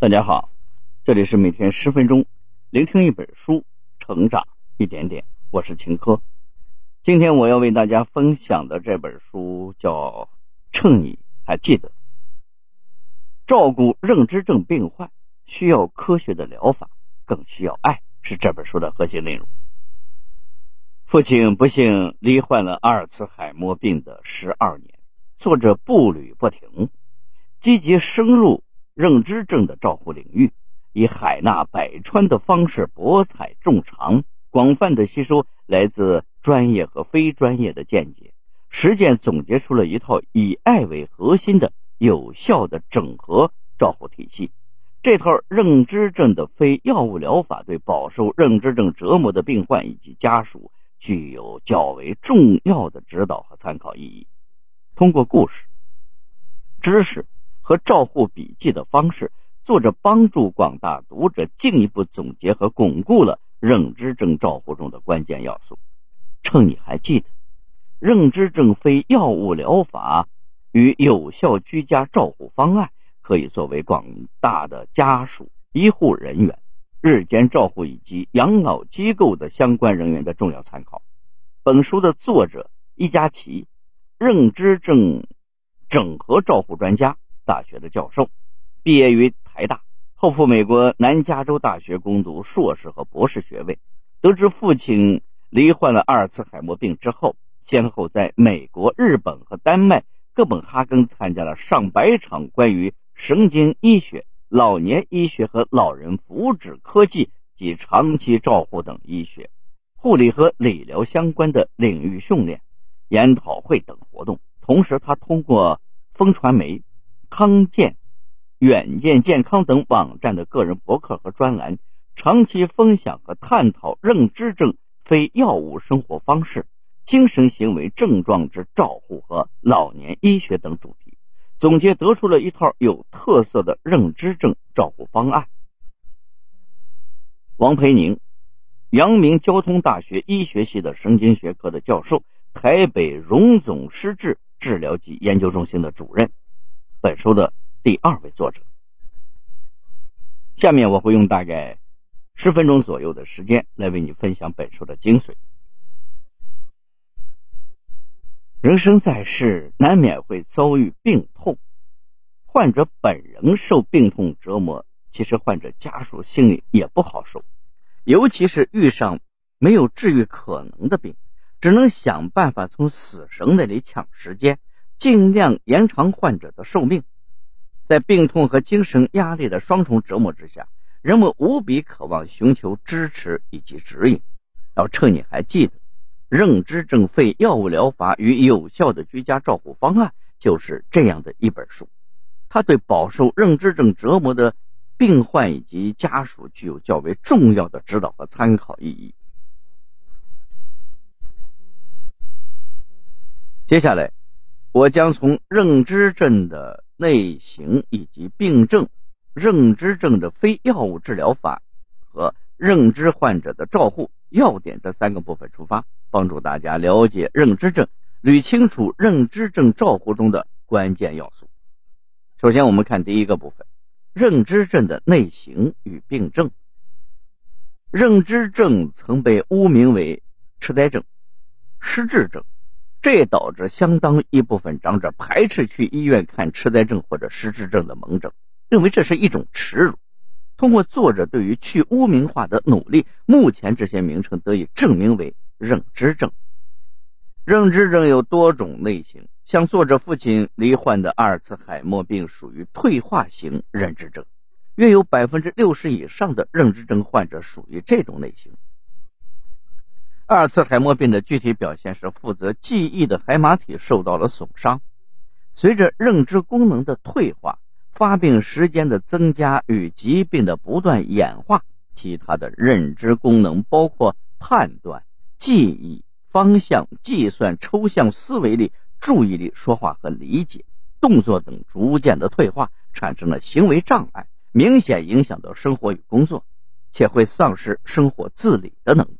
大家好，这里是每天十分钟，聆听一本书，成长一点点。我是秦科。今天我要为大家分享的这本书叫《趁你还记得》，照顾认知症病患需要科学的疗法，更需要爱，是这本书的核心内容。父亲不幸罹患了阿尔茨海默病的十二年，作者步履不停，积极深入。认知症的照护领域，以海纳百川的方式博采众长，广泛的吸收来自专业和非专业的见解，实践总结出了一套以爱为核心的有效的整合照护体系。这套认知症的非药物疗法对饱受认知症折磨的病患以及家属具有较为重要的指导和参考意义。通过故事、知识。和照护笔记的方式，作者帮助广大读者进一步总结和巩固了认知症照护中的关键要素。趁你还记得，认知症非药物疗法与有效居家照护方案，可以作为广大的家属、医护人员、日间照护以及养老机构的相关人员的重要参考。本书的作者伊佳琪，认知症整合照护专家。大学的教授，毕业于台大，后赴美国南加州大学攻读硕士和博士学位。得知父亲罹患了阿尔茨海默病之后，先后在美国、日本和丹麦哥本哈根参加了上百场关于神经医学、老年医学和老人福祉科技及长期照护等医学、护理和理疗相关的领域训练、研讨会等活动。同时，他通过风传媒。康健、远见健康等网站的个人博客和专栏，长期分享和探讨认知症非药物生活方式、精神行为症状之照护和老年医学等主题，总结得出了一套有特色的认知症照护方案。王培宁，阳明交通大学医学系的神经学科的教授，台北荣总失智治疗及研究中心的主任。本书的第二位作者。下面我会用大概十分钟左右的时间来为你分享本书的精髓。人生在世，难免会遭遇病痛，患者本人受病痛折磨，其实患者家属心里也不好受，尤其是遇上没有治愈可能的病，只能想办法从死神那里抢时间。尽量延长患者的寿命，在病痛和精神压力的双重折磨之下，人们无比渴望寻求支持以及指引。要趁你还记得，认知症非药物疗法与有效的居家照护方案就是这样的一本书。它对饱受认知症折磨的病患以及家属具有较为重要的指导和参考意义。接下来。我将从认知症的类型以及病症、认知症的非药物治疗法和认知患者的照护要点这三个部分出发，帮助大家了解认知症，捋清楚认知症照护中的关键要素。首先，我们看第一个部分：认知症的类型与病症。认知症曾被污名为痴呆症、失智症。这也导致相当一部分长者排斥去医院看痴呆症或者失智症的门诊，认为这是一种耻辱。通过作者对于去污名化的努力，目前这些名称得以证明为认知症。认知症有多种类型，像作者父亲罹患的阿尔茨海默病属于退化型认知症，约有百分之六十以上的认知症患者属于这种类型。阿尔茨海默病的具体表现是，负责记忆的海马体受到了损伤。随着认知功能的退化、发病时间的增加与疾病的不断演化，其他的认知功能，包括判断、记忆、方向、计算、抽象思维力、注意力、说话和理解、动作等，逐渐的退化，产生了行为障碍，明显影响到生活与工作，且会丧失生活自理的能力。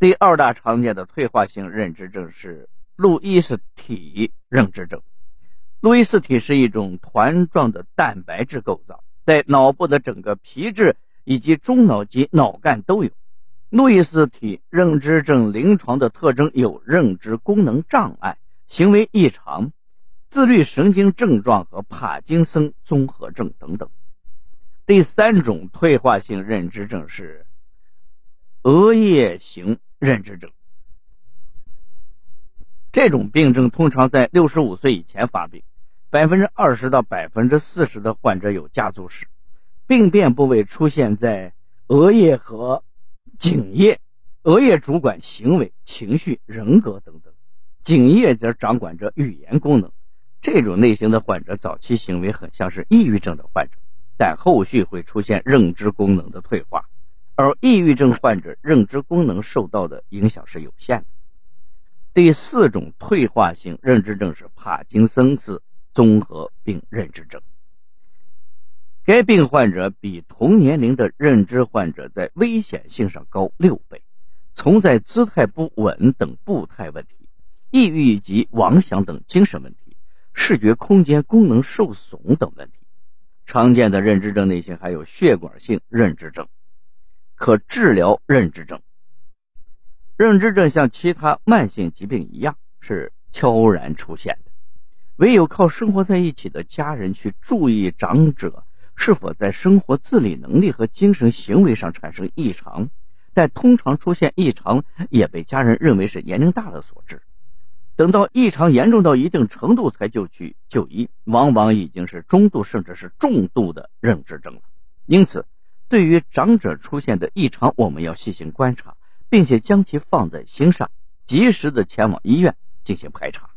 第二大常见的退化性认知症是路易斯体认知症。路易斯体是一种团状的蛋白质构造，在脑部的整个皮质以及中脑及脑干都有。路易斯体认知症临床的特征有认知功能障碍、行为异常、自律神经症状和帕金森综合症等等。第三种退化性认知症是额叶型认知症。这种病症通常在六十五岁以前发病，百分之二十到百分之四十的患者有家族史，病变部位出现在额叶和颈叶，额叶主管行为、情绪、人格等等，颈叶则掌管着语言功能。这种类型的患者早期行为很像是抑郁症的患者，但后续会出现认知功能的退化，而抑郁症患者认知功能受到的影响是有限的。第四种退化性认知症是帕金森氏综合病认知症。该病患者比同年龄的认知患者在危险性上高六倍，存在姿态不稳等步态问题、抑郁及妄想等精神问题、视觉空间功能受损等问题。常见的认知症类型还有血管性认知症、可治疗认知症。认知症像其他慢性疾病一样是悄然出现的，唯有靠生活在一起的家人去注意长者是否在生活自理能力和精神行为上产生异常，但通常出现异常也被家人认为是年龄大了所致。等到异常严重到一定程度才就去就医，往往已经是中度甚至是重度的认知症了。因此，对于长者出现的异常，我们要细心观察。并且将其放在心上，及时的前往医院进行排查。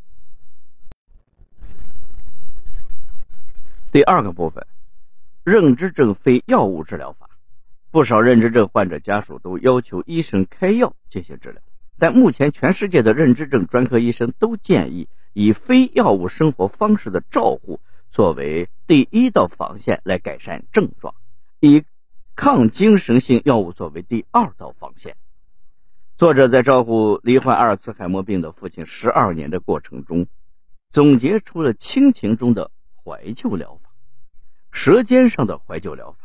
第二个部分，认知症非药物治疗法。不少认知症患者家属都要求医生开药进行治疗，但目前全世界的认知症专科医生都建议以非药物生活方式的照护作为第一道防线来改善症状，以抗精神性药物作为第二道防线。作者在照顾罹患阿尔茨海默病的父亲十二年的过程中，总结出了亲情中的怀旧疗法、舌尖上的怀旧疗法、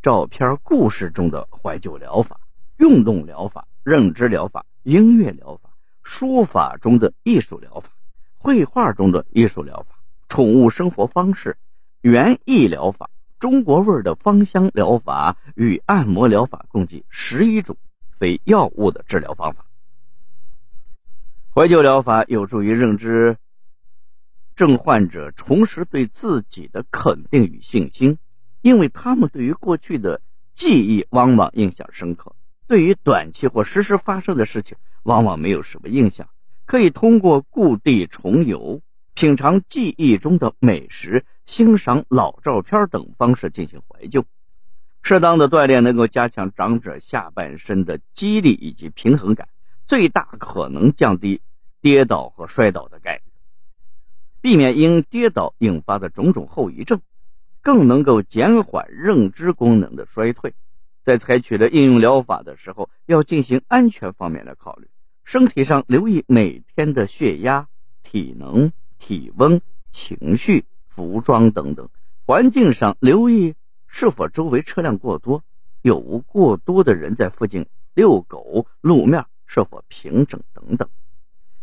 照片故事中的怀旧疗法、运动疗法、认知疗法、音乐疗法、书法中的艺术疗法、绘画中的艺术疗法、宠物生活方式、园艺疗法、中国味儿的芳香疗法与按摩疗法，共计十一种。非药物的治疗方法，怀旧疗法有助于认知症患者重拾对自己的肯定与信心，因为他们对于过去的记忆往往印象深刻，对于短期或实时发生的事情往往没有什么印象。可以通过故地重游、品尝记忆中的美食、欣赏老照片等方式进行怀旧。适当的锻炼能够加强长者下半身的肌力以及平衡感，最大可能降低跌倒和摔倒的概率，避免因跌倒引发的种种后遗症，更能够减缓认知功能的衰退。在采取的应用疗法的时候，要进行安全方面的考虑，身体上留意每天的血压、体能、体温、情绪、服装等等，环境上留意。是否周围车辆过多，有无过多的人在附近遛狗？路面是否平整等等。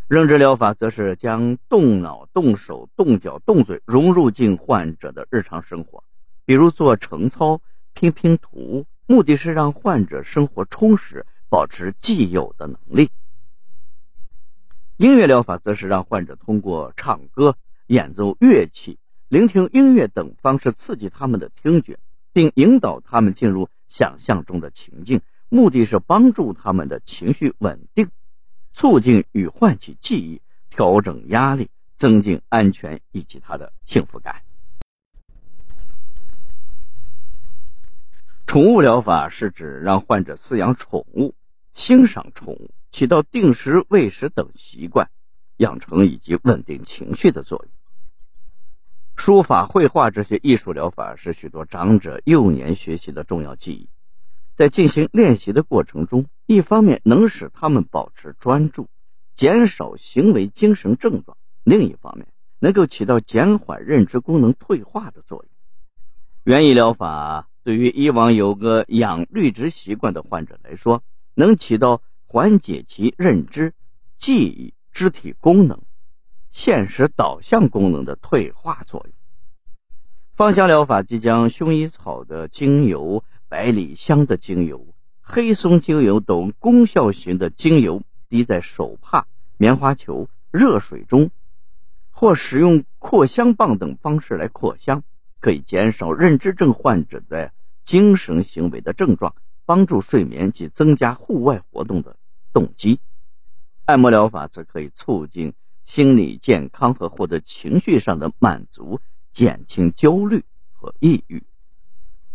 认知疗法则是将动脑、动手、动脚、动嘴融入进患者的日常生活，比如做晨操、拼拼图，目的是让患者生活充实，保持既有的能力。音乐疗法则是让患者通过唱歌、演奏乐器、聆听音乐等方式刺激他们的听觉。并引导他们进入想象中的情境，目的是帮助他们的情绪稳定，促进与唤起记忆，调整压力，增进安全以及他的幸福感。宠物疗法是指让患者饲养宠物、欣赏宠物，起到定时喂食等习惯养成以及稳定情绪的作用。书法、绘画这些艺术疗法是许多长者幼年学习的重要记忆，在进行练习的过程中，一方面能使他们保持专注，减少行为精神症状；另一方面，能够起到减缓认知功能退化的作用。园艺疗法对于以往有个养绿植习惯的患者来说，能起到缓解其认知、记忆、肢体功能、现实导向功能的退化作用。芳香疗法即将薰衣草的精油、百里香的精油、黑松精油等功效型的精油滴在手帕、棉花球、热水中，或使用扩香棒等方式来扩香，可以减少认知症患者的精神行为的症状，帮助睡眠及增加户外活动的动机。按摩疗法则可以促进心理健康和获得情绪上的满足。减轻焦虑和抑郁。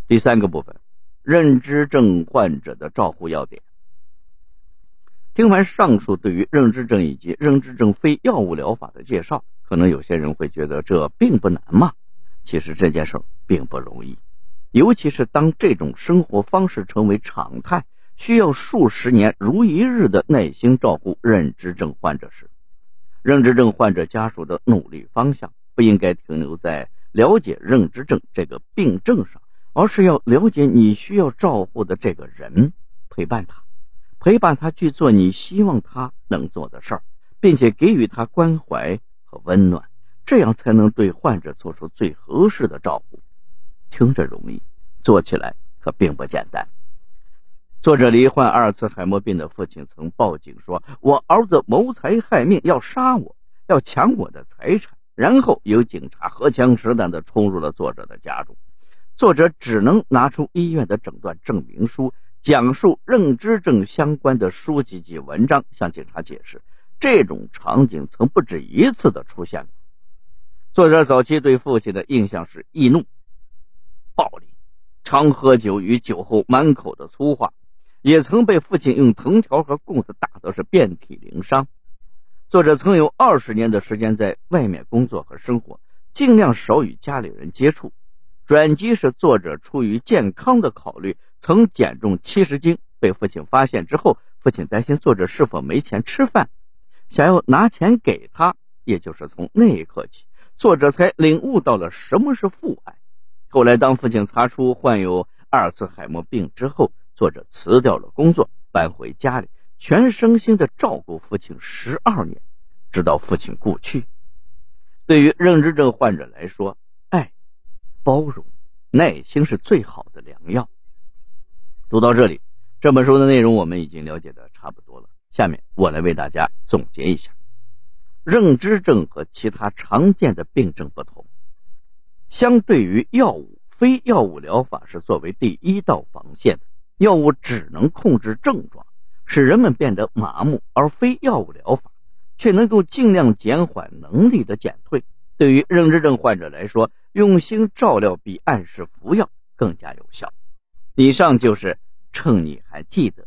第三个部分，认知症患者的照护要点。听完上述对于认知症以及认知症非药物疗法的介绍，可能有些人会觉得这并不难嘛？其实这件事并不容易，尤其是当这种生活方式成为常态，需要数十年如一日的耐心照顾认知症患者时，认知症患者家属的努力方向。不应该停留在了解认知症这个病症上，而是要了解你需要照顾的这个人，陪伴他，陪伴他去做你希望他能做的事儿，并且给予他关怀和温暖，这样才能对患者做出最合适的照顾。听着容易，做起来可并不简单。作者罹患阿尔茨海默病的父亲曾报警说：“我儿子谋财害命，要杀我，要抢我的财产。”然后有警察荷枪实弹地冲入了作者的家中，作者只能拿出医院的诊断证明书，讲述认知症相关的书籍及文章，向警察解释，这种场景曾不止一次的出现过。作者早期对父亲的印象是易怒、暴力，常喝酒与酒后满口的粗话，也曾被父亲用藤条和棍子打得是遍体鳞伤。作者曾有二十年的时间在外面工作和生活，尽量少与家里人接触。转机是作者出于健康的考虑，曾减重七十斤。被父亲发现之后，父亲担心作者是否没钱吃饭，想要拿钱给他。也就是从那一刻起，作者才领悟到了什么是父爱。后来，当父亲查出患有阿尔茨海默病之后，作者辞掉了工作，搬回家里。全身心的照顾父亲十二年，直到父亲故去。对于认知症患者来说，爱、包容、耐心是最好的良药。读到这里，这本书的内容我们已经了解的差不多了。下面我来为大家总结一下：认知症和其他常见的病症不同，相对于药物，非药物疗法是作为第一道防线的。药物只能控制症状。使人们变得麻木，而非药物疗法却能够尽量减缓能力的减退。对于认知症患者来说，用心照料比按时服药更加有效。以上就是趁你还记得《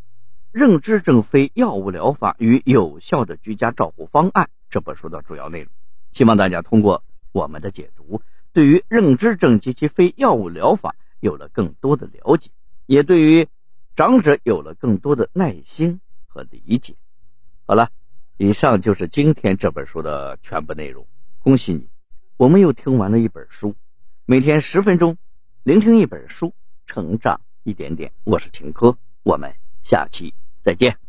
认知症非药物疗法与有效的居家照护方案》这本书的主要内容。希望大家通过我们的解读，对于认知症及其非药物疗法有了更多的了解，也对于。长者有了更多的耐心和理解。好了，以上就是今天这本书的全部内容。恭喜你，我们又听完了一本书。每天十分钟，聆听一本书，成长一点点。我是秦科，我们下期再见。